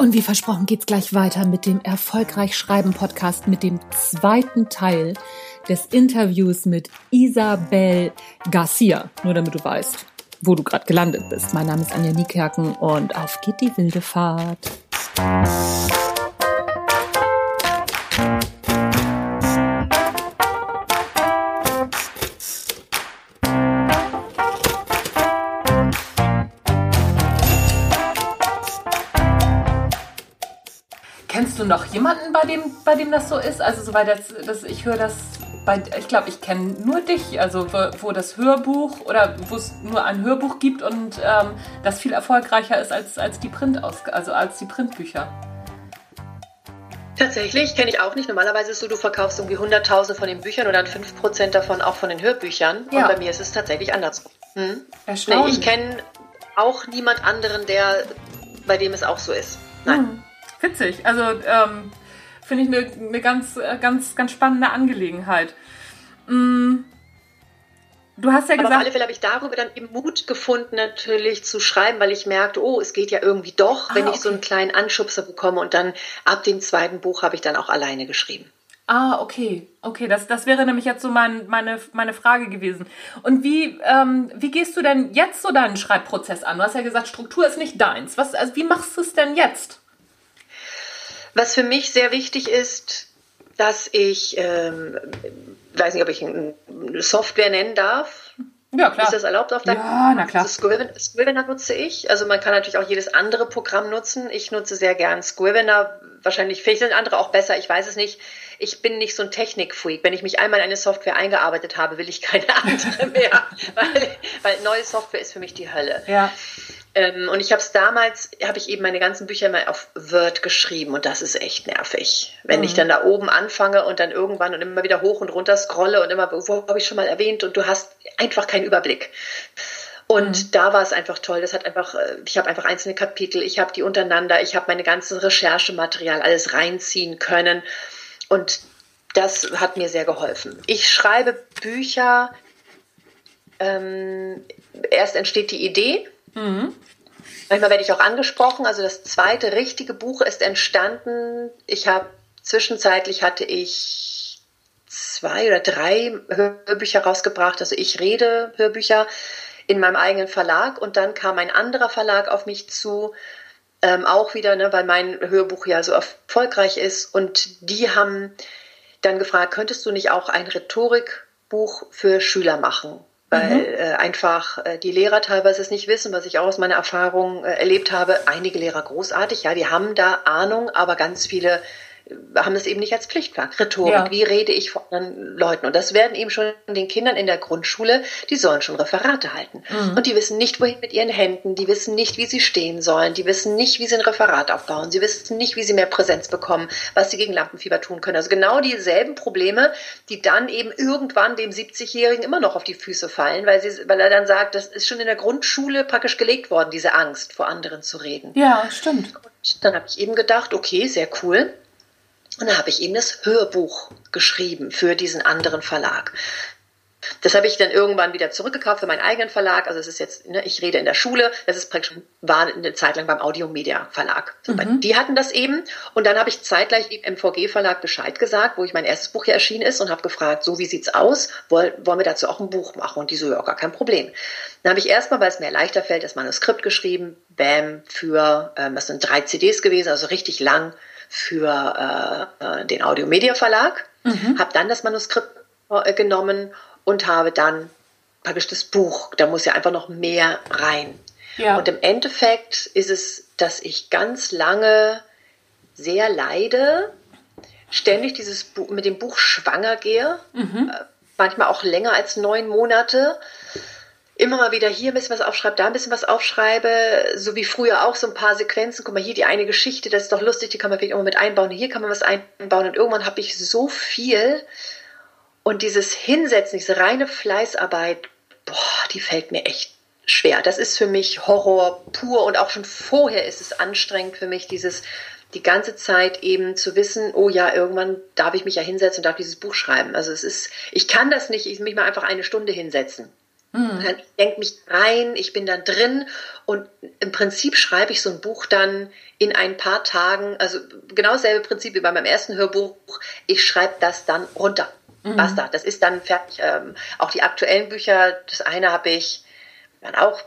Und wie versprochen geht's gleich weiter mit dem Erfolgreich Schreiben Podcast mit dem zweiten Teil des Interviews mit Isabel Garcia. Nur damit du weißt, wo du gerade gelandet bist. Mein Name ist Anja Niekerken und auf geht die wilde Fahrt. Noch jemanden, bei dem, bei dem das so ist? Also soweit das, das ich höre das bei, ich glaube, ich kenne nur dich, also wo, wo, das Hörbuch oder wo es nur ein Hörbuch gibt und ähm, das viel erfolgreicher ist als, als die Print also als die Printbücher. Tatsächlich kenne ich auch nicht. Normalerweise ist es so, du verkaufst irgendwie 100.000 von den Büchern und dann 5% davon auch von den Hörbüchern. Ja. Und bei mir ist es tatsächlich andersrum. Hm? Nee, ich kenne auch niemand anderen, der, bei dem es auch so ist. Nein. Hm witzig. Also ähm, finde ich eine, eine ganz, äh, ganz, ganz spannende Angelegenheit. Mm. Du hast ja Aber gesagt. auf alle Fälle habe ich darüber dann eben Mut gefunden, natürlich zu schreiben, weil ich merkte, oh, es geht ja irgendwie doch, ah, wenn ich okay. so einen kleinen Anschubser bekomme. Und dann ab dem zweiten Buch habe ich dann auch alleine geschrieben. Ah, okay. Okay, das, das wäre nämlich jetzt so mein, meine, meine Frage gewesen. Und wie, ähm, wie gehst du denn jetzt so deinen Schreibprozess an? Du hast ja gesagt, Struktur ist nicht deins. Was, also wie machst du es denn jetzt? Was für mich sehr wichtig ist, dass ich, ähm, weiß nicht, ob ich eine Software nennen darf. Ja, klar. Ist das erlaubt auf deinem? Ja, na klar. Scrivener, Scrivener nutze ich. Also man kann natürlich auch jedes andere Programm nutzen. Ich nutze sehr gern Scrivener. Wahrscheinlich sind andere auch besser. Ich weiß es nicht. Ich bin nicht so ein Technikfreak. Wenn ich mich einmal in eine Software eingearbeitet habe, will ich keine andere mehr. weil, weil neue Software ist für mich die Hölle. Ja. Ähm, und ich habe es damals, habe ich eben meine ganzen Bücher mal auf Word geschrieben und das ist echt nervig. Wenn mhm. ich dann da oben anfange und dann irgendwann und immer wieder hoch und runter scrolle und immer, wo habe ich schon mal erwähnt und du hast einfach keinen Überblick. Und mhm. da war es einfach toll. Das hat einfach, äh, ich habe einfach einzelne Kapitel, ich habe die untereinander, ich habe meine ganze Recherchematerial alles reinziehen können. Und das hat mir sehr geholfen. Ich schreibe Bücher, ähm, erst entsteht die Idee Mhm. Manchmal werde ich auch angesprochen. Also das zweite richtige Buch ist entstanden. Ich habe zwischenzeitlich hatte ich zwei oder drei Hörbücher rausgebracht. Also ich rede Hörbücher in meinem eigenen Verlag und dann kam ein anderer Verlag auf mich zu, ähm, auch wieder, ne, weil mein Hörbuch ja so erfolgreich ist und die haben dann gefragt, könntest du nicht auch ein Rhetorikbuch für Schüler machen? Weil mhm. äh, einfach äh, die Lehrer teilweise es nicht wissen, was ich auch aus meiner Erfahrung äh, erlebt habe. Einige Lehrer großartig, ja, die haben da Ahnung, aber ganz viele haben es eben nicht als Pflichtfach. Rhetorik, ja. wie rede ich vor anderen Leuten? Und das werden eben schon den Kindern in der Grundschule, die sollen schon Referate halten. Mhm. Und die wissen nicht, wohin mit ihren Händen, die wissen nicht, wie sie stehen sollen, die wissen nicht, wie sie ein Referat aufbauen, sie wissen nicht, wie sie mehr Präsenz bekommen, was sie gegen Lampenfieber tun können. Also genau dieselben Probleme, die dann eben irgendwann dem 70-Jährigen immer noch auf die Füße fallen, weil, sie, weil er dann sagt, das ist schon in der Grundschule praktisch gelegt worden, diese Angst, vor anderen zu reden. Ja, stimmt. Und dann habe ich eben gedacht, okay, sehr cool und da habe ich ihm das Hörbuch geschrieben für diesen anderen Verlag. Das habe ich dann irgendwann wieder zurückgekauft für meinen eigenen Verlag. Also es ist jetzt, ne, ich rede in der Schule, das ist praktisch, war eine Zeit lang beim Audiomedia Verlag. So, mhm. Die hatten das eben und dann habe ich zeitgleich im MVG Verlag Bescheid gesagt, wo ich mein erstes Buch hier erschienen ist und habe gefragt, so wie sieht's aus? Wollen, wollen wir dazu auch ein Buch machen? Und die so, ja, gar kein Problem. Dann habe ich erstmal, weil es mir leichter fällt, das Manuskript geschrieben, BAM für, ähm, das sind drei CDs gewesen, also richtig lang für äh, äh, den Audiomedia Verlag, mhm. habe dann das Manuskript äh, genommen und habe dann praktisch das Buch. Da muss ja einfach noch mehr rein. Ja. Und im Endeffekt ist es, dass ich ganz lange sehr leide, ständig dieses Buch, mit dem Buch schwanger gehe, mhm. Äh, manchmal auch länger als neun Monate immer mal wieder hier ein bisschen was aufschreibe, da ein bisschen was aufschreibe, so wie früher auch so ein paar Sequenzen. Guck mal, hier die eine Geschichte, das ist doch lustig, die kann man vielleicht irgendwo mit einbauen. Hier kann man was einbauen und irgendwann habe ich so viel und dieses Hinsetzen, diese reine Fleißarbeit, boah, die fällt mir echt schwer. Das ist für mich Horror pur und auch schon vorher ist es anstrengend für mich, dieses die ganze Zeit eben zu wissen, oh ja, irgendwann darf ich mich ja hinsetzen und darf dieses Buch schreiben. Also es ist, ich kann das nicht, ich mich mal einfach eine Stunde hinsetzen. Mhm. Ich denke mich rein, ich bin dann drin und im Prinzip schreibe ich so ein Buch dann in ein paar Tagen, also genau dasselbe Prinzip wie bei meinem ersten Hörbuch, ich schreibe das dann runter. Mhm. Basta, das ist dann fertig. Ähm, auch die aktuellen Bücher, das eine habe ich dann auch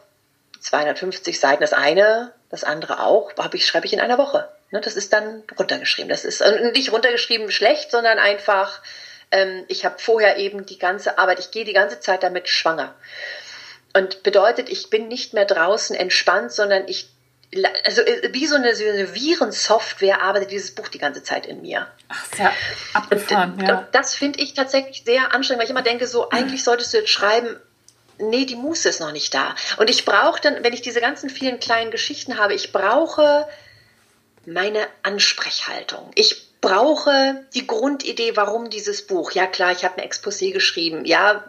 250 Seiten, das eine, das andere auch, habe ich, schreibe ich in einer Woche. Ne, das ist dann runtergeschrieben. Das ist äh, nicht runtergeschrieben schlecht, sondern einfach ähm, ich habe vorher eben die ganze Arbeit, ich gehe die ganze Zeit damit schwanger. Und bedeutet, ich bin nicht mehr draußen entspannt, sondern ich, also äh, wie so eine, so eine Virensoftware arbeitet dieses Buch die ganze Zeit in mir. Ach, sehr abgefahren, und, ja. das finde ich tatsächlich sehr anstrengend, weil ich immer denke, so, eigentlich solltest du jetzt schreiben, nee, die Muße ist noch nicht da. Und ich brauche dann, wenn ich diese ganzen vielen kleinen Geschichten habe, ich brauche meine Ansprechhaltung. Ich brauche die Grundidee, warum dieses Buch. Ja klar, ich habe ein Exposé geschrieben. Ja,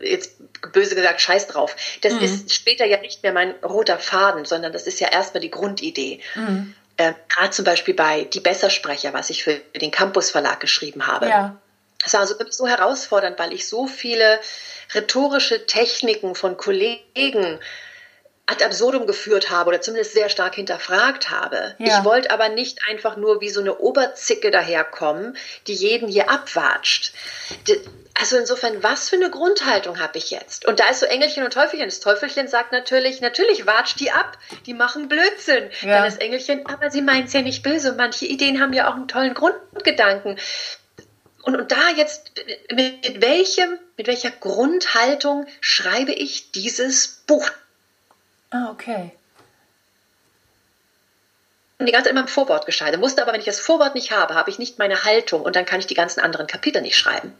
jetzt böse gesagt, scheiß drauf. Das mhm. ist später ja nicht mehr mein roter Faden, sondern das ist ja erstmal die Grundidee. Mhm. Äh, Gerade zum Beispiel bei Die Bessersprecher, was ich für den Campus Verlag geschrieben habe. Ja. Das war also so herausfordernd, weil ich so viele rhetorische Techniken von Kollegen ad absurdum geführt habe oder zumindest sehr stark hinterfragt habe. Ja. Ich wollte aber nicht einfach nur wie so eine Oberzicke daherkommen, die jeden hier abwatscht. Also insofern, was für eine Grundhaltung habe ich jetzt? Und da ist so Engelchen und Teufelchen. Das Teufelchen sagt natürlich, natürlich watscht die ab, die machen Blödsinn. Ja. Dann das Engelchen, aber sie meint es ja nicht böse. Manche Ideen haben ja auch einen tollen Grundgedanken. Und, und da jetzt, mit welchem, mit welcher Grundhaltung schreibe ich dieses Buch Ah, okay. Und die ganze Zeit immer im Vorwort gescheitert. Musste aber, wenn ich das Vorwort nicht habe, habe ich nicht meine Haltung und dann kann ich die ganzen anderen Kapitel nicht schreiben.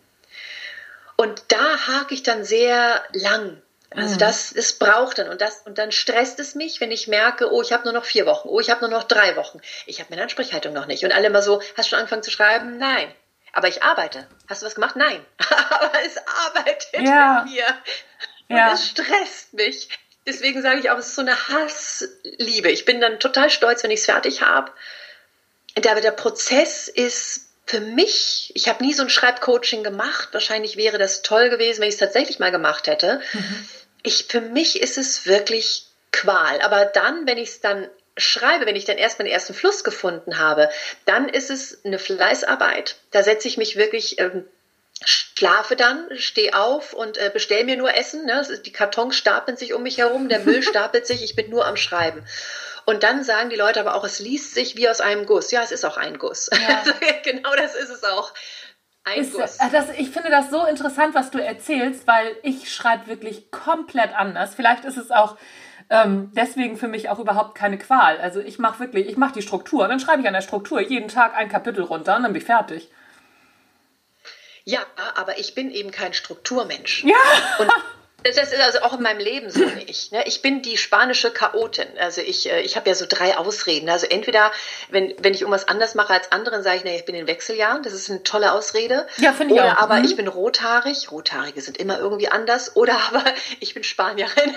Und da hake ich dann sehr lang. Also mhm. das, das braucht dann und das und dann stresst es mich, wenn ich merke, oh, ich habe nur noch vier Wochen, oh, ich habe nur noch drei Wochen, ich habe meine Ansprechhaltung noch nicht und alle immer so, hast du schon angefangen zu schreiben? Nein. Aber ich arbeite. Hast du was gemacht? Nein. Aber es arbeitet ja. mit mir. Und ja. es stresst mich. Deswegen sage ich auch, es ist so eine Hassliebe. Ich bin dann total stolz, wenn ich es fertig habe. Aber der Prozess ist für mich, ich habe nie so ein Schreibcoaching gemacht. Wahrscheinlich wäre das toll gewesen, wenn ich es tatsächlich mal gemacht hätte. Mhm. Ich, für mich ist es wirklich Qual. Aber dann, wenn ich es dann schreibe, wenn ich dann erst meinen ersten Fluss gefunden habe, dann ist es eine Fleißarbeit. Da setze ich mich wirklich ähm, schlafe dann, stehe auf und äh, bestell mir nur Essen. Ne? Die Kartons stapeln sich um mich herum, der Müll stapelt sich, ich bin nur am Schreiben. Und dann sagen die Leute aber auch, es liest sich wie aus einem Guss. Ja, es ist auch ein Guss. Ja. Also, genau das ist es auch. Ein ist, Guss. Äh, das, ich finde das so interessant, was du erzählst, weil ich schreibe wirklich komplett anders. Vielleicht ist es auch ähm, deswegen für mich auch überhaupt keine Qual. Also ich mache wirklich, ich mache die Struktur, dann schreibe ich an der Struktur jeden Tag ein Kapitel runter und dann bin ich fertig. Ja, aber ich bin eben kein Strukturmensch. Ja. Und das ist also auch in meinem Leben so nicht. Ne? Ich bin die spanische Chaotin. Also ich, äh, ich habe ja so drei Ausreden. Also entweder, wenn, wenn ich irgendwas anders mache als andere, sage ich, nee, ich bin in Wechseljahren. Das ist eine tolle Ausrede. Ja, finde ich Oder auch. aber mhm. ich bin rothaarig. Rothaarige sind immer irgendwie anders. Oder aber ich bin Spanierin.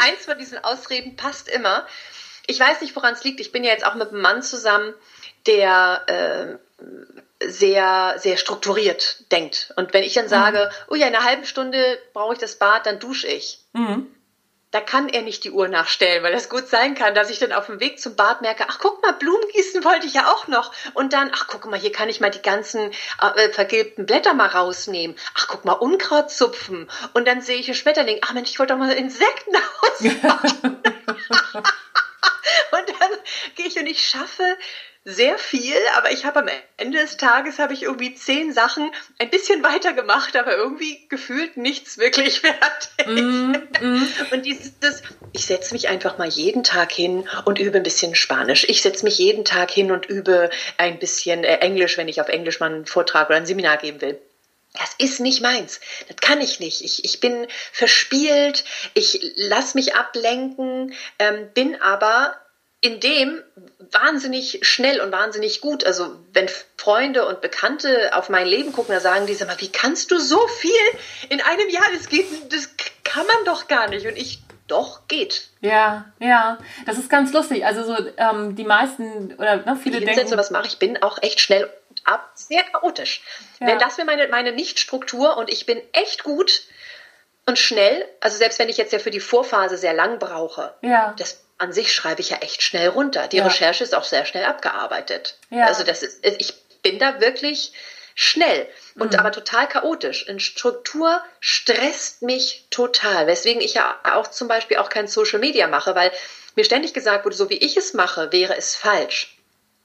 Eins von diesen Ausreden passt immer. Ich weiß nicht, woran es liegt. Ich bin ja jetzt auch mit einem Mann zusammen, der äh, sehr, sehr strukturiert denkt. Und wenn ich dann sage, mhm. oh ja, in einer halben Stunde brauche ich das Bad, dann dusche ich. Mhm. Da kann er nicht die Uhr nachstellen, weil das gut sein kann, dass ich dann auf dem Weg zum Bad merke, ach guck mal, Blumen gießen wollte ich ja auch noch. Und dann, ach guck mal, hier kann ich mal die ganzen äh, vergilbten Blätter mal rausnehmen. Ach guck mal, Unkraut zupfen. Und dann sehe ich ein Schmetterling, ach Mensch, ich wollte doch mal Insekten ausmachen. und dann gehe ich und ich schaffe sehr viel, aber ich habe am Ende des Tages habe ich irgendwie zehn Sachen ein bisschen weiter gemacht, aber irgendwie gefühlt nichts wirklich fertig. Mm, mm. Und dieses, ich setze mich einfach mal jeden Tag hin und übe ein bisschen Spanisch. Ich setze mich jeden Tag hin und übe ein bisschen äh, Englisch, wenn ich auf Englisch mal einen Vortrag oder ein Seminar geben will. Das ist nicht meins. Das kann ich nicht. Ich, ich bin verspielt, ich lasse mich ablenken, ähm, bin aber in dem wahnsinnig schnell und wahnsinnig gut. Also wenn Freunde und Bekannte auf mein Leben gucken, da sagen die, sag mal, wie kannst du so viel in einem Jahr? Das geht, das kann man doch gar nicht. Und ich, doch, geht. Ja, ja, das ist ganz lustig. Also so ähm, die meisten oder ne, viele die denken... was mache ich, bin auch echt schnell ab, sehr chaotisch. Ja. Wenn das wäre meine, meine Nicht-Struktur und ich bin echt gut und schnell. Also selbst wenn ich jetzt ja für die Vorphase sehr lang brauche, Ja. das an sich schreibe ich ja echt schnell runter. Die Ja. Recherche ist auch sehr schnell abgearbeitet. Ja. Also das ist, ich bin da wirklich schnell und Mhm. aber total chaotisch. In Struktur stresst mich total, weswegen ich ja auch zum Beispiel auch kein Social Media mache, weil mir ständig gesagt wurde, so wie ich es mache, wäre es falsch.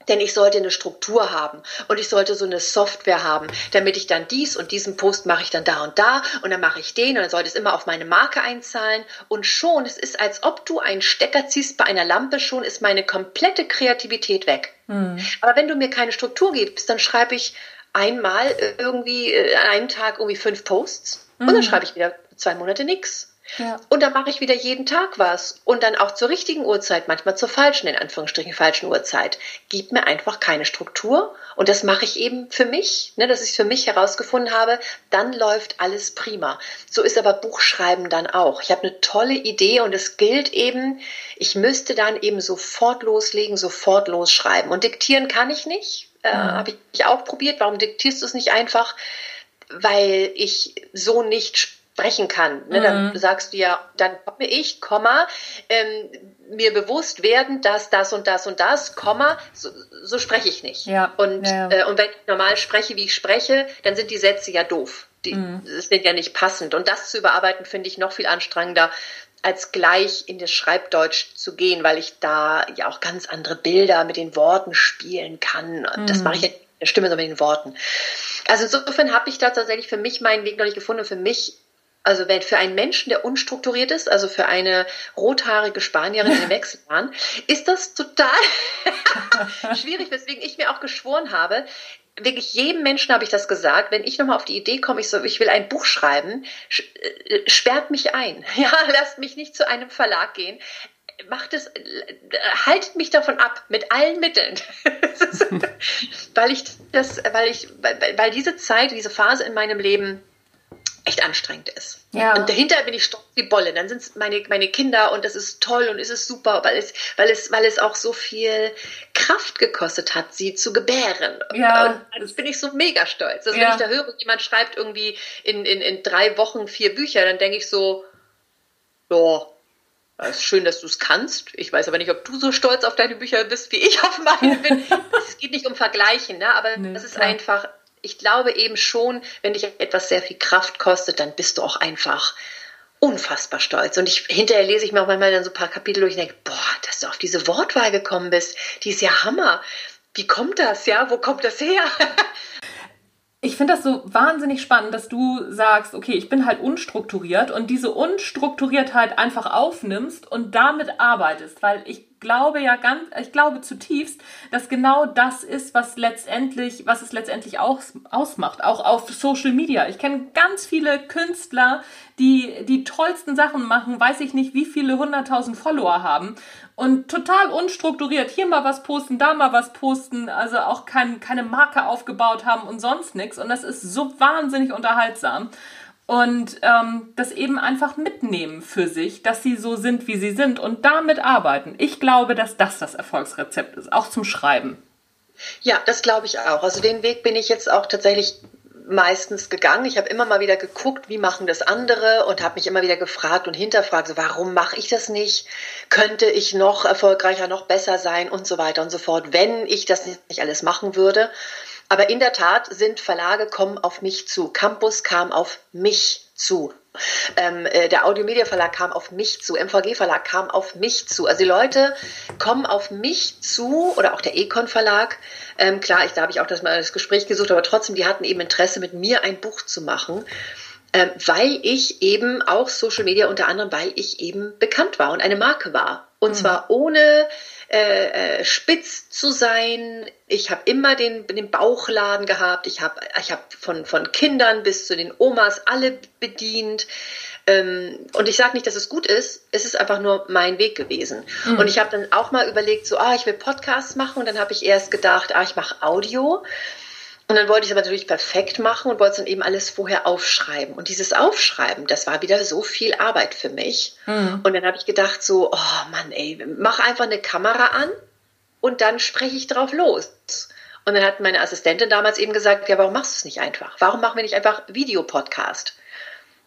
Denn ich sollte eine Struktur haben und ich sollte so eine Software haben, damit ich dann dies und diesen Post mache ich dann da und da und dann mache ich den und dann sollte es immer auf meine Marke einzahlen und schon, es ist als ob du einen Stecker ziehst bei einer Lampe, schon ist meine komplette Kreativität weg. Aber wenn du mir keine Struktur gibst, dann schreibe ich einmal irgendwie äh, an einem Tag irgendwie fünf Posts und dann schreibe ich wieder zwei Monate nichts. Ja. Und dann mache ich wieder jeden Tag was. Und dann auch zur richtigen Uhrzeit, manchmal zur falschen, in Anführungsstrichen, falschen Uhrzeit. Gib mir einfach keine Struktur. Und das mache ich eben für mich, ne, dass ich es für mich herausgefunden habe. Dann läuft alles prima. So ist aber Buchschreiben dann auch. Ich habe eine tolle Idee und es gilt eben, ich müsste dann eben sofort loslegen, sofort losschreiben. Und diktieren kann ich nicht. Äh, Habe ich auch probiert. Warum diktierst du es nicht einfach? Weil ich so nicht sprechen kann. Ne? Dann sagst du ja, dann komme ich, Komma, ähm, mir bewusst werden, dass das und das und das, Komma, so, so spreche ich nicht. Ja, Und, ja, ja. Äh, und wenn ich normal spreche, wie ich spreche, dann sind die Sätze ja doof. Die sind ja nicht passend. Und das zu überarbeiten, finde ich noch viel anstrengender, als gleich in das Schreibdeutsch zu gehen, weil ich da ja auch ganz andere Bilder mit den Worten spielen kann. Und Das mache ich ja nicht mit der Stimme, sondern mit den Worten. Also insofern habe ich da tatsächlich für mich meinen Weg noch nicht gefunden. Und für mich, also wenn für einen Menschen, der unstrukturiert ist, also für eine rothaarige Spanierin in den Wechseljahren, ist das total schwierig, weswegen ich mir auch geschworen habe, wirklich jedem Menschen habe ich das gesagt, wenn ich nochmal auf die Idee komme, ich, so, ich will ein Buch schreiben, sch- äh, sperrt mich ein. Ja, lasst mich nicht zu einem Verlag gehen. Macht es, äh, haltet mich davon ab, mit allen Mitteln. weil ich das, weil ich, weil, weil diese Zeit, diese Phase in meinem Leben anstrengend ist. Ja. Und dahinter bin ich stolz wie Bolle. Dann sind es meine, meine Kinder und das ist toll und es ist super, weil es, weil es, weil es auch so viel Kraft gekostet hat, sie zu gebären. Ja. Und jetzt bin ich so mega stolz. Also Ja. wenn ich da höre, jemand schreibt irgendwie in, in, in drei Wochen vier Bücher, dann denke ich so, ja, es ist schön, dass du es kannst. Ich weiß aber nicht, ob du so stolz auf deine Bücher bist, wie ich auf meine bin. es geht nicht um Vergleichen, ne? aber Nee, das ist klar. einfach, ich glaube eben schon, wenn dich etwas sehr viel Kraft kostet, dann bist du auch einfach unfassbar stolz. Und ich, hinterher lese ich mir auch manchmal dann so ein paar Kapitel durch und denke, boah, dass du auf diese Wortwahl gekommen bist, die ist ja Hammer. Wie kommt das, ja? Wo kommt das her? Ich finde das so wahnsinnig spannend, dass du sagst, okay, ich bin halt unstrukturiert und diese Unstrukturiertheit einfach aufnimmst und damit arbeitest, weil ich glaube ja ganz, ich glaube zutiefst, dass genau das ist, was letztendlich, was es letztendlich aus, ausmacht, auch auf Social Media. Ich kenne ganz viele Künstler, die die tollsten Sachen machen, weiß ich nicht, wie viele hunderttausend Follower haben und total unstrukturiert. Hier mal was posten, da mal was posten, also auch kein, keine Marke aufgebaut haben und sonst nichts. Und das ist so wahnsinnig unterhaltsam. Und ähm, das eben einfach mitnehmen für sich, dass sie so sind, wie sie sind und damit arbeiten. Ich glaube, dass das das Erfolgsrezept ist, auch zum Schreiben. Ja, das glaube ich auch. Also den Weg bin ich jetzt auch tatsächlich meistens gegangen. Ich habe immer mal wieder geguckt, wie machen das andere und habe mich immer wieder gefragt und hinterfragt, so, warum mache ich das nicht? Könnte ich noch erfolgreicher, noch besser sein und so weiter und so fort, wenn ich das nicht alles machen würde. Aber in der Tat sind Verlage kommen auf mich zu. Campus kam auf mich zu. Ähm, äh, der Audiomedia Verlag kam auf mich zu, MVG Verlag kam auf mich zu. Also die Leute kommen auf mich zu oder auch der Econ Verlag. Ähm, klar, ich, da habe ich auch das, mal das Gespräch gesucht, aber trotzdem, die hatten eben Interesse, mit mir ein Buch zu machen. Ähm, weil ich eben auch Social Media unter anderem, weil ich eben bekannt war und eine Marke war. Und zwar ohne äh, äh, spitz zu sein. Ich habe immer den, den Bauchladen gehabt. Ich habe ich hab von, von Kindern bis zu den Omas alle bedient. Ähm, und ich sage nicht, dass es gut ist, es ist einfach nur mein Weg gewesen. Und ich habe dann auch mal überlegt, so, ah, ich will Podcasts machen. Und dann habe ich erst gedacht, ah, ich mache Audio. Und dann wollte ich es aber natürlich perfekt machen und wollte es dann eben alles vorher aufschreiben. Und dieses Aufschreiben, das war wieder so viel Arbeit für mich. Und dann habe ich gedacht so, oh Mann, ey, mach einfach eine Kamera an und dann spreche ich drauf los. Und dann hat meine Assistentin damals eben gesagt, ja, warum machst du es nicht einfach? Warum machen wir nicht einfach Videopodcast?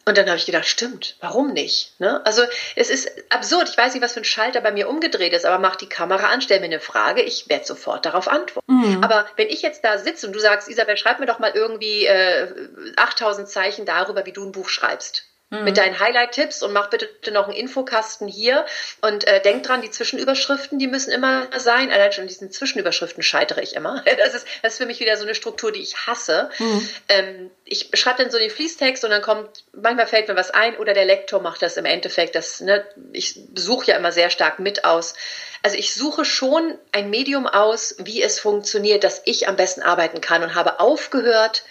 Und dann habe ich gedacht, stimmt, warum nicht? Ne? Also es ist absurd. Ich weiß nicht, was für ein Schalter bei mir umgedreht ist, aber mach die Kamera an, stell mir eine Frage, ich werde sofort darauf antworten. Mhm. Aber wenn ich jetzt da sitze und du sagst, Isabel, schreib mir doch mal irgendwie äh, 8000 Zeichen darüber, wie du ein Buch schreibst mhm. mit deinen Highlight-Tipps und mach bitte noch einen Infokasten hier und äh, denk dran, die Zwischenüberschriften, die müssen immer sein. Allein schon diesen Zwischenüberschriften scheitere ich immer. Das ist, das ist für mich wieder so eine Struktur, die ich hasse. Mhm. Ähm, ich schreibe dann so den Fließtext und dann kommt, manchmal fällt mir was ein oder der Lektor macht das im Endeffekt. Das, ne, ich suche ja immer sehr stark mit aus. Also ich suche schon ein Medium aus, wie es funktioniert, dass ich am besten arbeiten kann und habe aufgehört,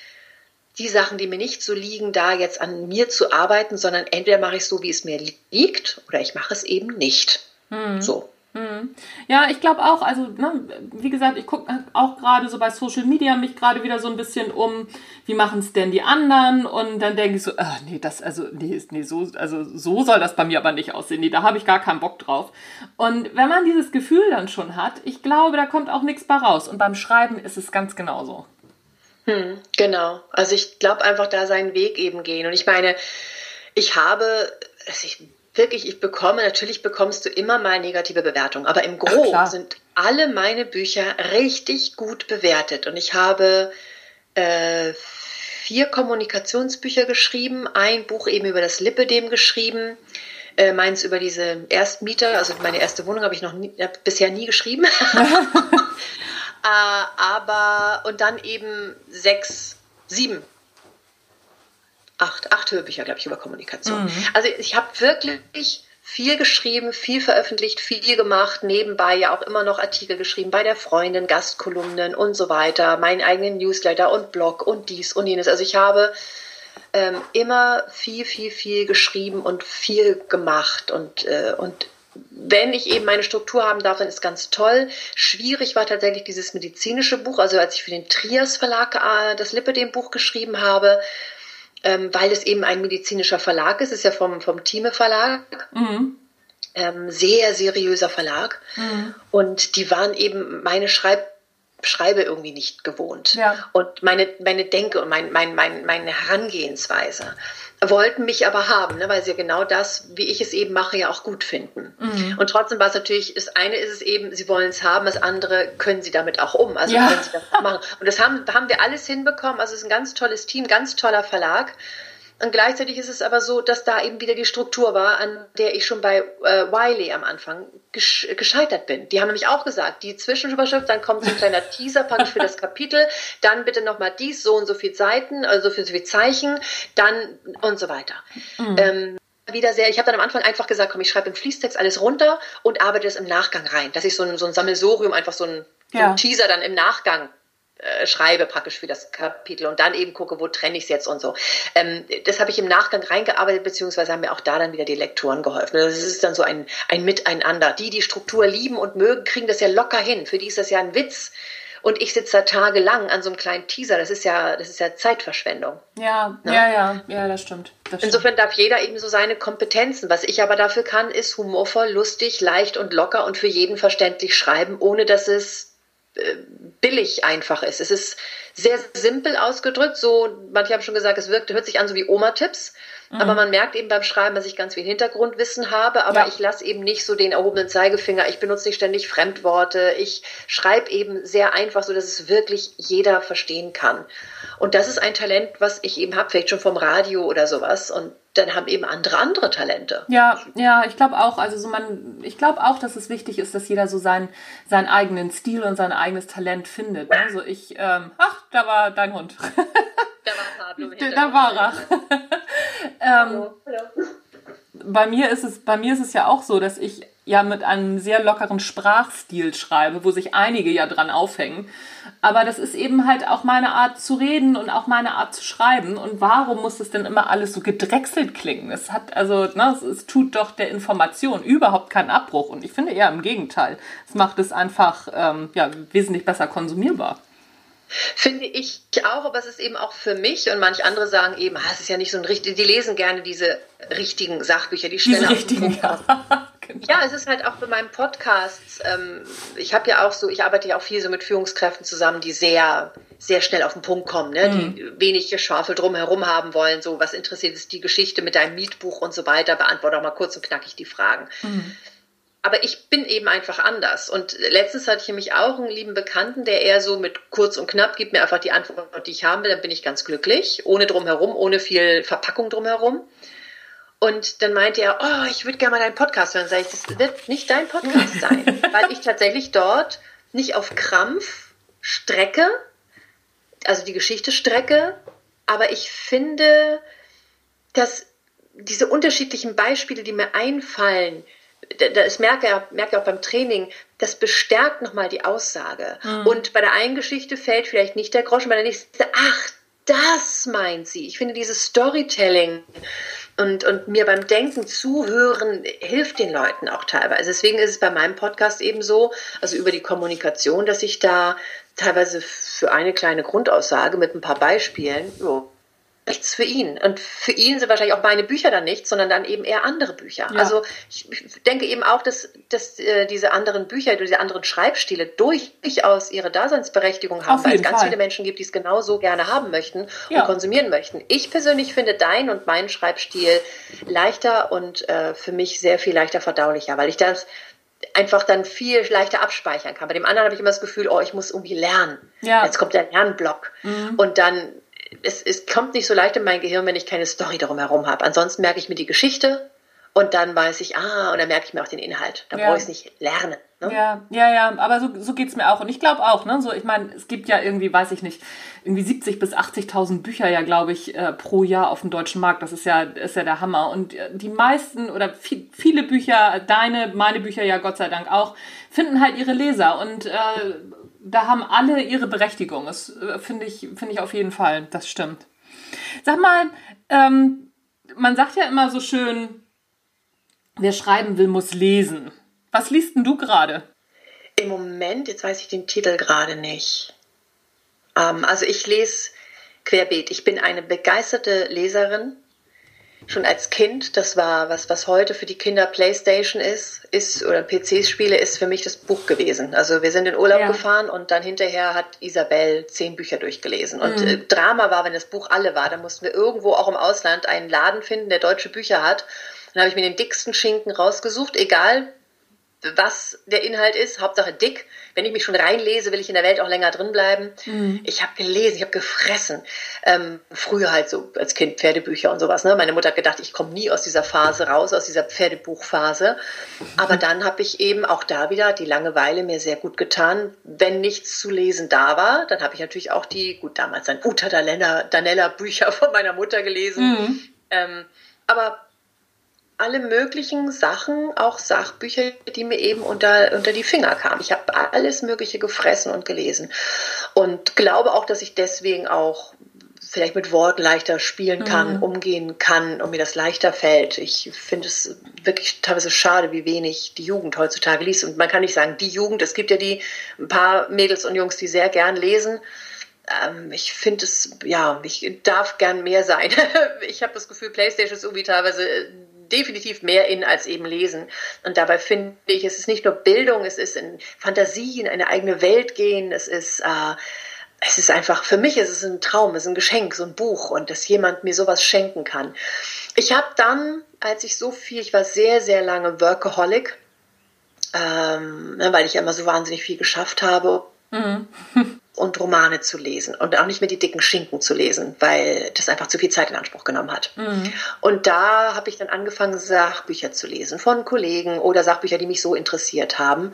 die Sachen, die mir nicht so liegen, da jetzt an mir zu arbeiten, sondern entweder mache ich es so, wie es mir liegt, oder ich mache es eben nicht. Hm. So. Hm. Ja, ich glaube auch, also ne, wie gesagt, ich gucke auch gerade so bei Social Media mich gerade wieder so ein bisschen um, wie machen es denn die anderen? Und dann denke ich so, ach, nee, das, also, nee, nee, so, also so soll das bei mir aber nicht aussehen. Nee, da habe ich gar keinen Bock drauf. Und wenn man dieses Gefühl dann schon hat, ich glaube, da kommt auch nichts bei raus. Und beim Schreiben ist es ganz genauso. Hm, genau. Also ich glaube einfach da seinen Weg eben gehen. Und ich meine, ich habe, also ich, wirklich, ich bekomme, natürlich bekommst du immer mal negative Bewertungen, aber im Groben sind alle meine Bücher richtig gut bewertet. Und ich habe äh, vier Kommunikationsbücher geschrieben, ein Buch eben über das Lipidem geschrieben, äh, meins über diese Erstmieter, also meine erste Wohnung habe ich noch nie, bisher nie geschrieben. Äh, aber, und dann eben sechs, sieben, acht, acht Hörbücher, glaube ich, über Kommunikation. Mhm. Also ich habe wirklich viel geschrieben, viel veröffentlicht, viel gemacht, nebenbei ja auch immer noch Artikel geschrieben bei der Freundin, Gastkolumnen und so weiter, meinen eigenen Newsletter und Blog und dies und jenes. Also ich habe ähm, immer viel, viel, viel geschrieben und viel gemacht und, äh, und wenn ich eben meine Struktur haben darf, dann ist ganz toll. Schwierig war tatsächlich dieses medizinische Buch, also als ich für den Trias Verlag äh, das Lipidem-Buch geschrieben habe, ähm, weil es eben ein medizinischer Verlag ist, ist ja vom, vom Thieme Verlag. Mhm. Ähm, sehr seriöser Verlag. Mhm. Und die waren eben meine Schreib Schreibe irgendwie nicht gewohnt. Ja. Und meine, meine Denke und mein, mein, mein, meine Herangehensweise wollten mich aber haben, ne, weil sie ja genau das, wie ich es eben mache, ja auch gut finden. Mhm. Und trotzdem war es natürlich, das eine ist es eben, sie wollen es haben, das andere können sie damit auch um. Also ja. können sie das machen. Und das haben, haben wir alles hinbekommen. Also es ist ein ganz tolles Team, ganz toller Verlag. Und gleichzeitig ist es aber so, dass da eben wieder die Struktur war, an der ich schon bei äh, Wiley am Anfang gescheitert bin. Die haben nämlich auch gesagt, die Zwischenüberschrift, dann kommt so ein kleiner Teaser praktisch für das Kapitel, dann bitte nochmal dies, so und so viel Seiten, also so viel Zeichen, dann und so weiter. Mhm. Ähm, wieder sehr, ich habe dann am Anfang einfach gesagt, komm, ich schreibe im Fließtext alles runter und arbeite es im Nachgang rein, dass ich so ein, so ein Sammelsorium, einfach so ein, so ein Teaser dann im Nachgang äh, schreibe praktisch für das Kapitel und dann eben gucke, wo trenne ich es jetzt und so. Ähm, das habe ich im Nachgang reingearbeitet, beziehungsweise haben mir auch da dann wieder die Lektoren geholfen. Das ist dann so ein, ein Miteinander. Die, die Struktur lieben und mögen, kriegen das ja locker hin. Für die ist das ja ein Witz. Und ich sitze da tagelang an so einem kleinen Teaser. Das ist ja, das ist ja Zeitverschwendung. Ja, ne? ja, ja, ja, das stimmt. Das Insofern stimmt. darf jeder eben so seine Kompetenzen. Was ich aber dafür kann, ist humorvoll, lustig, leicht und locker und für jeden verständlich schreiben, ohne dass es billig einfach ist. Es ist sehr simpel ausgedrückt. So, manche haben schon gesagt, es wirkt, hört sich an so wie Oma-Tipps. Mhm. Aber man merkt eben beim Schreiben, dass ich ganz viel Hintergrundwissen habe, aber ja. ich lasse eben nicht so den erhobenen Zeigefinger. Ich benutze nicht ständig Fremdworte. Ich schreibe eben sehr einfach, so dass es wirklich jeder verstehen kann. Und das ist ein Talent, was ich eben habe, vielleicht schon vom Radio oder sowas. Und dann haben eben andere andere Talente. Ja, ja, ich glaube auch, also so man, ich glaube auch, dass es wichtig ist, dass jeder so seinen, seinen eigenen Stil und sein eigenes Talent findet. Also ich, ähm, ach, da war dein Hund. Da war Pablo. Da war er. Ähm, Hallo. Hallo. Bei mir ist es, bei mir ist es ja auch so, dass ich ja mit einem sehr lockeren Sprachstil schreibe, wo sich einige ja dran aufhängen. Aber das ist eben halt auch meine Art zu reden und auch meine Art zu schreiben. Und warum muss das denn immer alles so gedrechselt klingen? Es hat also, ne, es, es tut doch der Information überhaupt keinen Abbruch. Und ich finde eher im Gegenteil. Es macht es einfach ähm, ja, wesentlich besser konsumierbar. Finde ich auch, aber es ist eben auch für mich und manche andere sagen eben, ah, es ist ja nicht so ein richtig, die lesen gerne diese richtigen Sachbücher, die schneller diese richtigen, ja. genau. ja, es ist halt auch bei meinem Podcast, ähm, ich habe ja auch so, ich arbeite ja auch viel so mit Führungskräften zusammen, die sehr, sehr schnell auf den Punkt kommen, ne? Mhm. die wenig Geschwafel drumherum haben wollen, so was interessiert ist die Geschichte mit deinem Mietbuch und so weiter, beantworte auch mal kurz und knackig die Fragen. Mhm. Aber ich bin eben einfach anders. Und letztens hatte ich nämlich auch einen lieben Bekannten, der eher so mit kurz und knapp gibt mir einfach die Antwort, die ich haben will, dann bin ich ganz glücklich. Ohne drumherum, ohne viel Verpackung drumherum. Und dann meinte er, oh, ich würde gerne mal deinen Podcast hören. Sag ich, das wird nicht dein Podcast sein, weil ich tatsächlich dort nicht auf Krampf strecke, also die Geschichte strecke, aber ich finde, dass diese unterschiedlichen Beispiele, die mir einfallen, das merke ich, merke auch beim Training, das bestärkt nochmal die Aussage. Mhm. Und bei der einen Geschichte fällt vielleicht nicht der Groschen, bei der nächsten, ach, das meint sie. Ich finde dieses Storytelling und, und mir beim Denken zuhören hilft den Leuten auch teilweise. Deswegen ist es bei meinem Podcast eben so, also über die Kommunikation, dass ich da teilweise für eine kleine Grundaussage mit ein paar Beispielen, jo, nichts für ihn. Und für ihn sind wahrscheinlich auch meine Bücher dann nichts, sondern dann eben eher andere Bücher. Ja. Also ich, denke eben auch, dass, dass äh, diese anderen Bücher, diese anderen Schreibstile durchaus ihre Daseinsberechtigung haben, weil es ganz Fall. viele Menschen gibt, die es genauso gerne haben möchten ja. und konsumieren möchten. Ich persönlich finde dein und meinen Schreibstil leichter und äh, für mich sehr viel leichter verdaulicher, weil ich das einfach dann viel leichter abspeichern kann. Bei dem anderen habe ich immer das Gefühl, oh, ich muss irgendwie lernen. Ja. Jetzt kommt der Lernblock. Mhm. Und dann es, es kommt nicht so leicht in mein Gehirn, wenn ich keine Story darum herum habe. Ansonsten merke ich mir die Geschichte und dann weiß ich, ah, und dann merke ich mir auch den Inhalt. Da ja. brauche ich es nicht lernen. Ne? Ja, ja, ja, aber so, so geht es mir auch. Und ich glaube auch, ne, so, ich meine, es gibt ja irgendwie, weiß ich nicht, irgendwie 70.000 bis 80.000 Bücher ja, glaube ich, äh, pro Jahr auf dem deutschen Markt. Das ist ja, ist ja der Hammer. Und äh, die meisten oder viel, viele Bücher, deine, meine Bücher ja Gott sei Dank auch, finden halt ihre Leser. Und äh, da haben alle ihre Berechtigung. Das äh, finde ich, finde ich auf jeden Fall. Das stimmt. Sag mal, ähm, man sagt ja immer so schön, wer schreiben will, muss lesen. Was liest denn du gerade? Im Moment, jetzt weiß ich den Titel gerade nicht. Ähm, also ich lese querbeet. Ich bin eine begeisterte Leserin schon als Kind, das war was, was heute für die Kinder Playstation ist, ist oder PC-Spiele, ist für mich das Buch gewesen. Also wir sind in Urlaub ja. gefahren und dann hinterher hat Isabel zehn Bücher durchgelesen. Und mhm. äh, Drama war, wenn das Buch alle war, dann mussten wir irgendwo auch im Ausland einen Laden finden, der deutsche Bücher hat. Dann habe ich mir den dicksten Schinken rausgesucht, egal was der Inhalt ist, Hauptsache dick. Wenn ich mich schon reinlese, will ich in der Welt auch länger drin bleiben. Mhm. Ich habe gelesen, ich habe gefressen. Ähm, früher halt so als Kind Pferdebücher und sowas. Ne? Meine Mutter hat gedacht, ich komme nie aus dieser Phase raus, aus dieser Pferdebuchphase. Aber dann habe ich eben auch da wieder die Langeweile mir sehr gut getan. Wenn nichts zu lesen da war, dann habe ich natürlich auch die, gut, damals dann Uta Danella, Danella Bücher von meiner Mutter gelesen. Mhm. Ähm, aber alle möglichen Sachen, auch Sachbücher, die mir eben unter, unter die Finger kamen. Ich habe alles Mögliche gefressen und gelesen und glaube auch, dass ich deswegen auch vielleicht mit Worten leichter spielen kann, mhm. umgehen kann und mir das leichter fällt. Ich finde es wirklich teilweise schade, wie wenig die Jugend heutzutage liest. Und man kann nicht sagen, die Jugend, es gibt ja die ein paar Mädels und Jungs, die sehr gern lesen. Ähm, ich finde es, ja, ich darf gern mehr sein. ich habe das Gefühl, PlayStation ist irgendwie teilweise definitiv mehr in als eben lesen. Und dabei finde ich, es ist nicht nur Bildung, es ist in Fantasie, in eine eigene Welt gehen, es ist, äh, es ist einfach, für mich ist es ein Traum, es ist ein Geschenk, so ein Buch und dass jemand mir sowas schenken kann. Ich habe dann, als ich so viel, ich war sehr, sehr lange Workaholic, ähm, ne, weil ich immer so wahnsinnig viel geschafft habe. Mhm. und Romane zu lesen und auch nicht mehr die dicken Schinken zu lesen, weil das einfach zu viel Zeit in Anspruch genommen hat. Mhm. Und da habe ich dann angefangen, Sachbücher zu lesen von Kollegen oder Sachbücher, die mich so interessiert haben.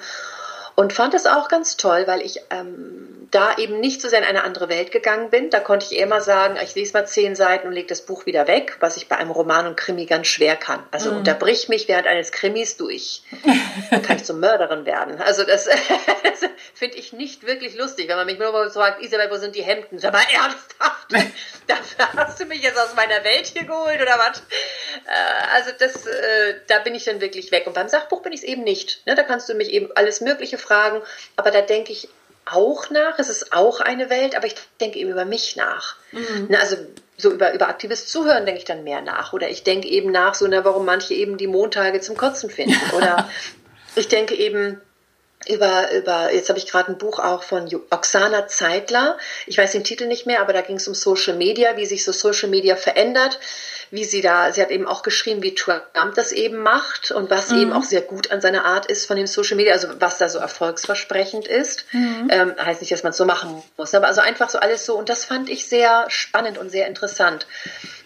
Und fand das auch ganz toll, weil ich ähm, da eben nicht so sehr in eine andere Welt gegangen bin. Da konnte ich eher mal sagen, ich lese mal zehn Seiten und lege das Buch wieder weg, was ich bei einem Roman und Krimi ganz schwer kann. Also mm. unterbrich mich während eines Krimis, du ich, dann kann ich zur Mörderin werden. Also das, das finde ich nicht wirklich lustig, wenn man mich nur mal fragt, Isabel, wo sind die Hemden? Sag mal ernsthaft, dafür hast du mich jetzt aus meiner Welt hier geholt oder was? Äh, also das, äh, da bin ich dann wirklich weg. Und beim Sachbuch bin ich es eben nicht. Ne? Da kannst du mich eben alles Mögliche fragen, aber da denke ich auch nach, es ist auch eine Welt, aber ich denke eben über mich nach. Mhm. Na, also so über, über aktives Zuhören denke ich dann mehr nach. Oder ich denke eben nach, so, na, warum manche eben die Montage zum Kotzen finden. Oder ich denke eben, über, über, jetzt habe ich gerade ein Buch auch von Oksana Zeitler. Ich weiß den Titel nicht mehr, aber da ging es um Social Media, wie sich so Social Media verändert, wie sie da, sie hat eben auch geschrieben, wie Trump das eben macht und was mhm. eben auch sehr gut an seiner Art ist von dem Social Media, also was da so erfolgsversprechend ist. Mhm. Ähm, heißt nicht, dass man es so machen muss, aber also einfach so alles so und das fand ich sehr spannend und sehr interessant.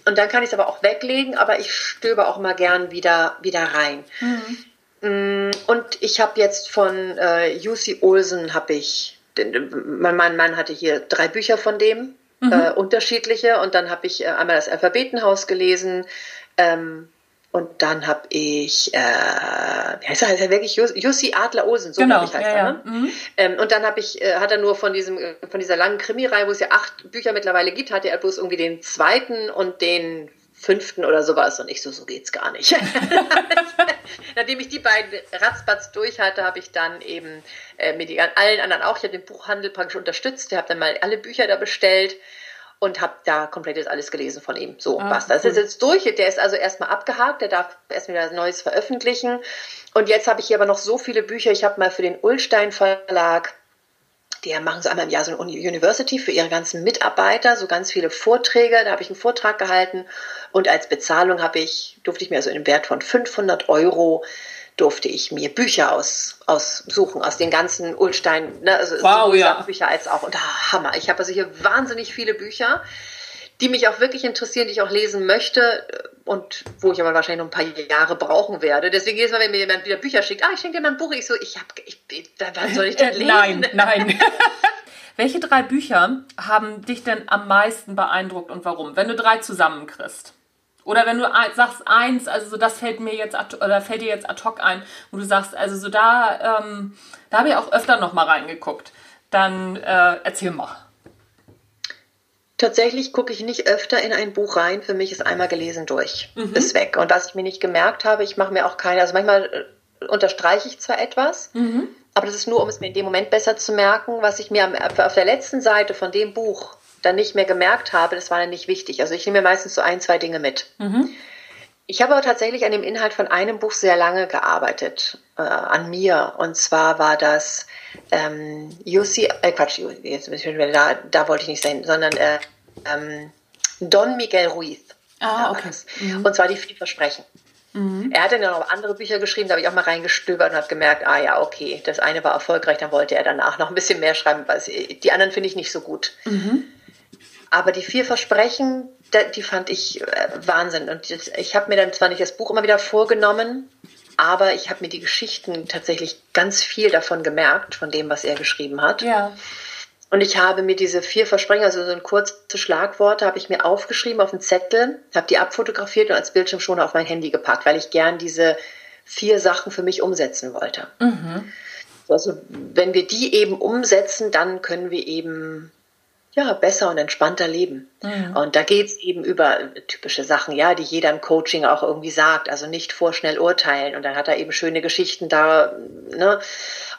Und dann kann ich es aber auch weglegen, aber ich stöbe auch mal gern wieder, wieder rein. Mhm. Mm, und ich habe jetzt von äh, Jussi Olsen habe ich, mein Mann, Mann hatte hier drei Bücher von dem, mhm. äh, unterschiedliche. Und dann habe ich äh, einmal das Alphabetenhaus gelesen. Ähm, und dann habe ich, äh, wie heißt er, heißt er wirklich Jussi Adler Olsen, so genau, ich heißt ja, er. ja. Ne? Mhm. Ähm, und dann habe ich, äh, hat er nur von diesem, von dieser langen Krimireihe, wo es ja acht Bücher mittlerweile gibt, hatte er bloß irgendwie den zweiten und den fünften oder sowas und ich so, so geht's gar nicht. Nachdem ich die beiden ratzbatz durch hatte, habe ich dann eben äh, mit allen anderen auch, ich habe den Buchhandel praktisch unterstützt, ich habe dann mal alle Bücher da bestellt und habe da komplett jetzt alles gelesen von ihm. So, ah, basta. Das cool. ist jetzt durch. Der ist also erstmal abgehakt, der darf erst wieder Neues veröffentlichen. Und jetzt habe ich hier aber noch so viele Bücher. Ich habe mal für den Ullstein Verlag die machen so einmal im Jahr so eine University für ihre ganzen Mitarbeiter, so ganz viele Vorträge. Da habe ich einen Vortrag gehalten und als Bezahlung habe ich, durfte ich mir also im Wert von 500 Euro durfte ich mir Bücher aus, aussuchen aus den ganzen Ulstein, ne, also wow, ja. Bücher als auch. Und Hammer. Ich habe also hier wahnsinnig viele Bücher die mich auch wirklich interessieren, die ich auch lesen möchte äh, und wo ich aber wahrscheinlich noch ein paar Jahre brauchen werde. Deswegen jedes Mal, wenn mir jemand wieder Bücher schickt, ah, ich schenke dir mal ein Buch, ich so, ich habe, ich, wann soll ich denn lesen? Nein, nein. Welche drei Bücher haben dich denn am meisten beeindruckt und warum? Wenn du drei zusammenkriegst. Oder wenn du sagst eins, also so das fällt mir jetzt oder fällt dir jetzt ad hoc ein, wo du sagst, also so da, ähm, da habe ich auch öfter noch mal reingeguckt. Dann äh, erzähl mal. Tatsächlich gucke ich nicht öfter in ein Buch rein. Für mich ist einmal gelesen durch. Mhm. Ist weg. Und was ich mir nicht gemerkt habe, ich mache mir auch keine, also manchmal äh, unterstreiche ich zwar etwas, mhm. aber das ist nur, um es mir in dem Moment besser zu merken, was ich mir auf der letzten Seite von dem Buch dann nicht mehr gemerkt habe, das war dann nicht wichtig. Also ich nehme mir meistens so ein, zwei Dinge mit. Mhm. Ich habe aber tatsächlich an dem Inhalt von einem Buch sehr lange gearbeitet, äh, an mir. Und zwar war das ähm, Jussi, äh, Quatsch, jetzt bin ich wieder da, da wollte ich nicht sein, sondern äh, ähm, Don Miguel Ruiz. Ah, okay. Mhm. Und zwar die vier Versprechen. Mhm. Er hat dann noch andere Bücher geschrieben, da habe ich auch mal reingestöbert und habe gemerkt, ah ja, okay, das eine war erfolgreich, dann wollte er danach noch ein bisschen mehr schreiben. Weil die anderen finde ich nicht so gut. Mhm. Aber die vier Versprechen, die fand ich äh, Wahnsinn. Und ich habe mir dann zwar nicht das Buch immer wieder vorgenommen, aber ich habe mir die Geschichten tatsächlich ganz viel davon gemerkt, von dem, was er geschrieben hat. Ja. Und ich habe mir diese vier Versprechen, also so ein kurze Schlagworte, habe ich mir aufgeschrieben auf einen Zettel, habe die abfotografiert und als Bildschirmschoner auf mein Handy gepackt, weil ich gern diese vier Sachen für mich umsetzen wollte. Mhm. Also wenn wir die eben umsetzen, dann können wir eben ja, besser und entspannter leben. Mhm. Und da geht's eben über typische Sachen, ja, die jeder im Coaching auch irgendwie sagt. Also nicht vorschnell urteilen. Und dann hat er eben schöne Geschichten da, ne?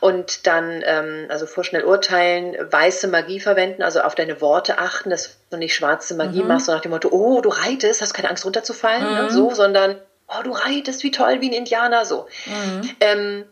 Und dann, ähm, also vorschnell urteilen, weiße Magie verwenden, also auf deine Worte achten, dass du nicht schwarze Magie mhm. machst, so nach dem Motto, oh, du reitest, hast keine Angst runterzufallen, ne? mhm. ne? so, sondern, oh, du reitest, wie toll, wie ein Indianer, so. Mhm. Ähm,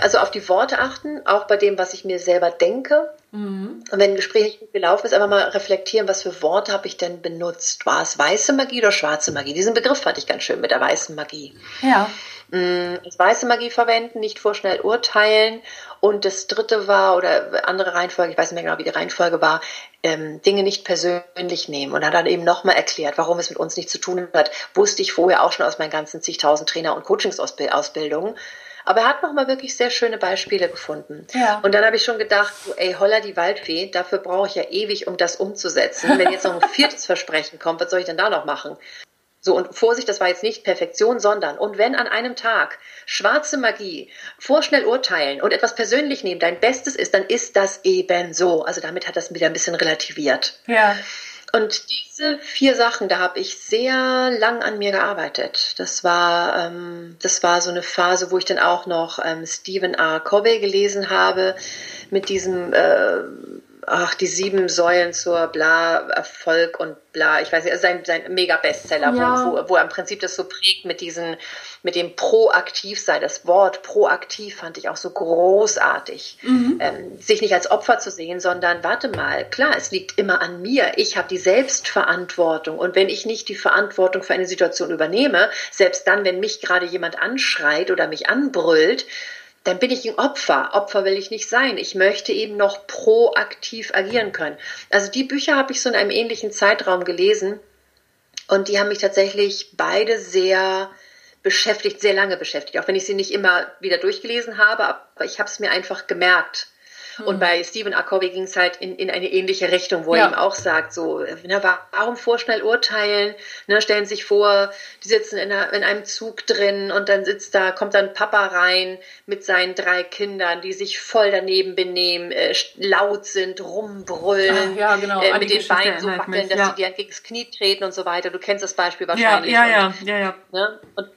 also auf die Worte achten, auch bei dem, was ich mir selber denke. Mhm. Und wenn ein Gespräch gut gelaufen ist, einfach mal reflektieren, was für Worte habe ich denn benutzt? War es weiße Magie oder schwarze Magie? Diesen Begriff fand ich ganz schön mit der weißen Magie. Ja. Mm, das weiße Magie verwenden, nicht vorschnell urteilen. Und das dritte war, oder andere Reihenfolge, ich weiß nicht mehr genau, wie die Reihenfolge war, ähm, Dinge nicht persönlich nehmen. Und hat dann eben nochmal erklärt, warum es mit uns nichts zu tun hat. Wusste ich vorher auch schon aus meinen ganzen zigtausend Trainer- und Coachingsausbildungen. Aber er hat nochmal wirklich sehr schöne Beispiele gefunden. Ja. Und dann habe ich schon gedacht, ey, holla die Waldfee, dafür brauche ich ja ewig, um das umzusetzen. Wenn jetzt noch ein viertes Versprechen kommt, was soll ich denn da noch machen? So, und Vorsicht, das war jetzt nicht Perfektion, sondern, und wenn an einem Tag schwarze Magie, vorschnell urteilen und etwas persönlich nehmen dein Bestes ist, dann ist das eben so. Also damit hat das wieder ein bisschen relativiert. Ja. Und diese vier Sachen, da habe ich sehr lang an mir gearbeitet. Das war, ähm, das war so eine Phase, wo ich dann auch noch ähm, Stephen R. Covey gelesen habe mit diesem äh, ach, die sieben Säulen zur bla Erfolg und bla, ich weiß nicht, also sein, sein Mega-Bestseller, ja. wo, wo, wo er im Prinzip das so prägt mit diesen, mit dem proaktiv sein. Das Wort proaktiv fand ich auch so großartig. Mhm. Ähm, sich nicht als Opfer zu sehen, sondern warte mal, klar, es liegt immer an mir. Ich habe die Selbstverantwortung. Und wenn ich nicht die Verantwortung für eine Situation übernehme, selbst dann, wenn mich gerade jemand anschreit oder mich anbrüllt, dann bin ich ein Opfer. Opfer will ich nicht sein. Ich möchte eben noch proaktiv agieren können. Also die Bücher habe ich so in einem ähnlichen Zeitraum gelesen und die haben mich tatsächlich beide sehr beschäftigt, sehr lange beschäftigt, auch wenn ich sie nicht immer wieder durchgelesen habe, aber ich habe es mir einfach gemerkt. Und bei Stephen R. Covey ging es halt in, in eine ähnliche Richtung, wo ja. er ihm auch sagt, so, na, warum vorschnell urteilen? Ne, stellen Sie sich vor, die sitzen in, einer, in einem Zug drin und dann sitzt da, kommt dann Papa rein mit seinen drei Kindern, die sich voll daneben benehmen, äh, laut sind, rumbrüllen, Ach, ja, genau. äh, mit den Beinen so wackeln, dass ja. sie dir gegen das Knie treten und so weiter. Du kennst das Beispiel wahrscheinlich. Ja, ja, und, ja, ja. ja. Ne? Und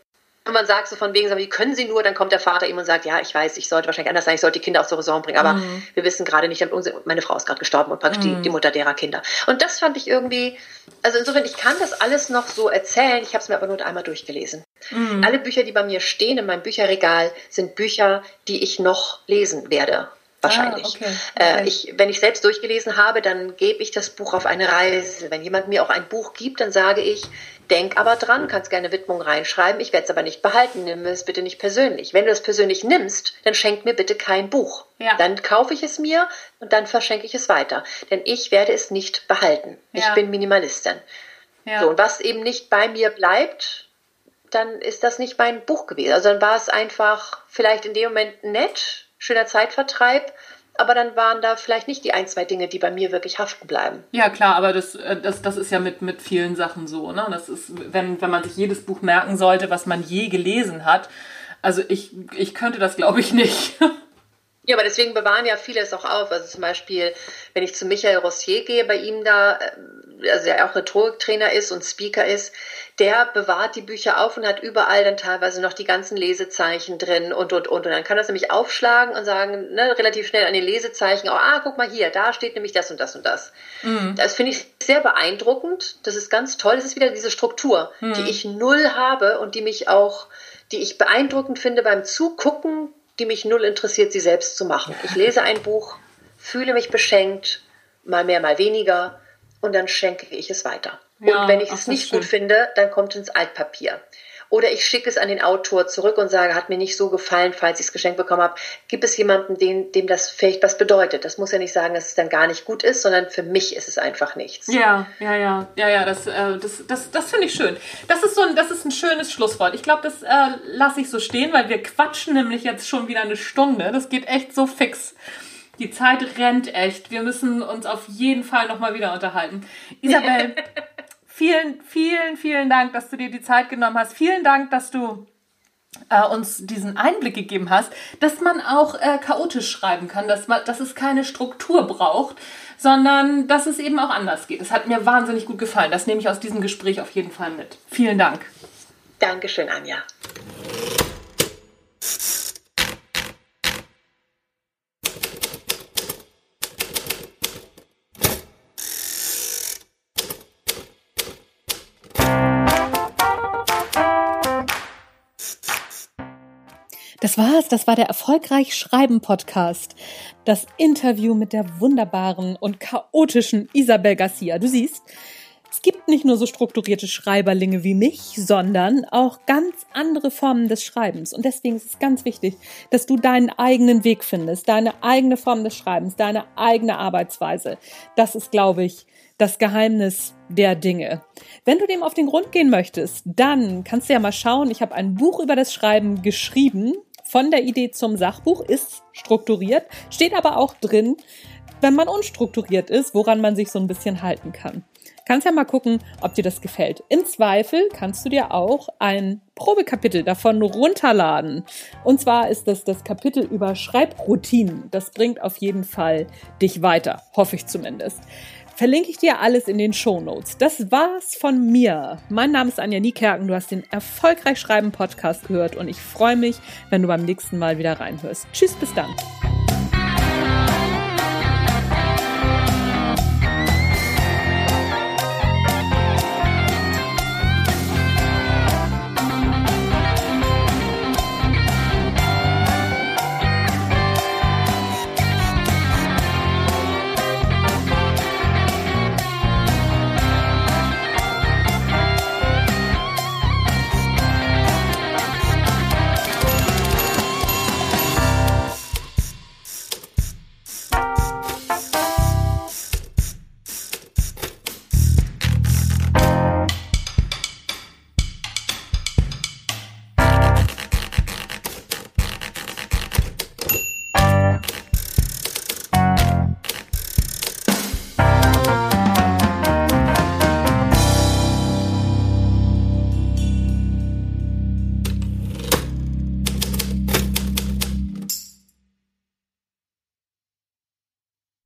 wenn man sagt so von wegen, wie können Sie nur, dann kommt der Vater ihm und sagt, ja, ich weiß, ich sollte wahrscheinlich anders sein, ich sollte die Kinder auch zur Raison bringen, aber mhm. wir wissen gerade nicht, meine Frau ist gerade gestorben und praktisch mhm. die, die, Mutter derer Kinder. Und das fand ich irgendwie, also insofern, ich kann das alles noch so erzählen, ich habe es mir aber nur einmal durchgelesen. Mhm. Alle Bücher, die bei mir stehen in meinem Bücherregal, sind Bücher, die ich noch lesen werde wahrscheinlich. Ah, okay, äh, okay. Äh, ich, wenn ich selbst durchgelesen habe, dann gebe ich das Buch auf eine Reise. Wenn jemand mir auch ein Buch gibt, dann sage ich, denk aber dran, kannst gerne Widmung reinschreiben, ich werde es aber nicht behalten, nimm es bitte nicht persönlich. Wenn du es persönlich nimmst, dann schenk mir bitte kein Buch. Ja. Dann kaufe ich es mir und dann verschenke ich es weiter. Denn ich werde es nicht behalten. Ja. Ich bin Minimalistin. Ja. So, und was eben nicht bei mir bleibt, dann ist das nicht mein Buch gewesen. Also dann war es einfach vielleicht in dem Moment nett, schöner Zeitvertreib, aber dann waren da vielleicht nicht die ein, zwei Dinge, die bei mir wirklich haften bleiben. Ja, klar, aber das, äh, das, das ist ja mit, mit vielen Sachen so. Ne? Das ist, wenn, wenn man sich jedes Buch merken sollte, was man je gelesen hat. Also ich, ich könnte das, glaube ich, nicht. Ja, aber deswegen bewahren ja viele es auch auf. Also zum Beispiel, wenn ich zu Michael Rossier gehe, bei ihm da, äh, also der auch Rhetoriktrainer ist und Speaker ist, der bewahrt die Bücher auf und hat überall dann teilweise noch die ganzen Lesezeichen drin und, und, und. Und dann kann das nämlich aufschlagen und sagen, ne, relativ schnell an den Lesezeichen, oh, ah, guck mal hier, da steht nämlich das und das und das. Mhm. Das finde ich sehr beeindruckend. Das ist ganz toll. Das ist wieder diese Struktur, mhm. die ich null habe und die mich auch, die ich beeindruckend finde beim Zugucken, die mich null interessiert, sie selbst zu machen. Ich lese ein Buch, fühle mich beschenkt, mal mehr, mal weniger, und dann schenke ich es weiter. Ja, und wenn ich es nicht gut finde, dann kommt es ins Altpapier. Oder ich schicke es an den Autor zurück und sage, hat mir nicht so gefallen, falls ich es geschenkt bekommen habe. Gibt es jemanden, dem, dem das vielleicht was bedeutet? Das muss ja nicht sagen, dass es dann gar nicht gut ist, sondern für mich ist es einfach nichts. Ja, ja, ja, ja, ja, das, äh, das, das, das finde ich schön. Das ist, so ein, das ist ein schönes Schlusswort. Ich glaube, das äh, lasse ich so stehen, weil wir quatschen nämlich jetzt schon wieder eine Stunde. Das geht echt so fix. Die Zeit rennt echt. Wir müssen uns auf jeden Fall nochmal wieder unterhalten. Isabel, vielen, vielen, vielen Dank, dass du dir die Zeit genommen hast. Vielen Dank, dass du äh, uns diesen Einblick gegeben hast, dass man auch äh, chaotisch schreiben kann, dass, man, dass es keine Struktur braucht, sondern dass es eben auch anders geht. Das hat mir wahnsinnig gut gefallen. Das nehme ich aus diesem Gespräch auf jeden Fall mit. Vielen Dank. Dankeschön, Anja. Das war's, das war der Erfolgreich Schreiben Podcast. Das Interview mit der wunderbaren und chaotischen Isabel Garcia. Du siehst, es gibt nicht nur so strukturierte Schreiberlinge wie mich, sondern auch ganz andere Formen des Schreibens. Und deswegen ist es ganz wichtig, dass du deinen eigenen Weg findest, deine eigene Form des Schreibens, deine eigene Arbeitsweise. Das ist, glaube ich, das Geheimnis der Dinge. Wenn du dem auf den Grund gehen möchtest, dann kannst du ja mal schauen. Ich habe ein Buch über das Schreiben geschrieben von der Idee zum Sachbuch, ist strukturiert, steht aber auch drin, wenn man unstrukturiert ist, woran man sich so ein bisschen halten kann. Kannst ja mal gucken, ob dir das gefällt. Im Zweifel kannst du dir auch ein Probekapitel davon runterladen. Und zwar ist das das Kapitel über Schreibroutinen. Das bringt auf jeden Fall dich weiter, hoffe ich zumindest. Verlinke ich dir alles in den Show Notes. Das war's von mir. Mein Name ist Anja Niekerken. Du hast den Erfolgreich Schreiben Podcast gehört und ich freue mich, wenn du beim nächsten Mal wieder reinhörst. Tschüss, bis dann.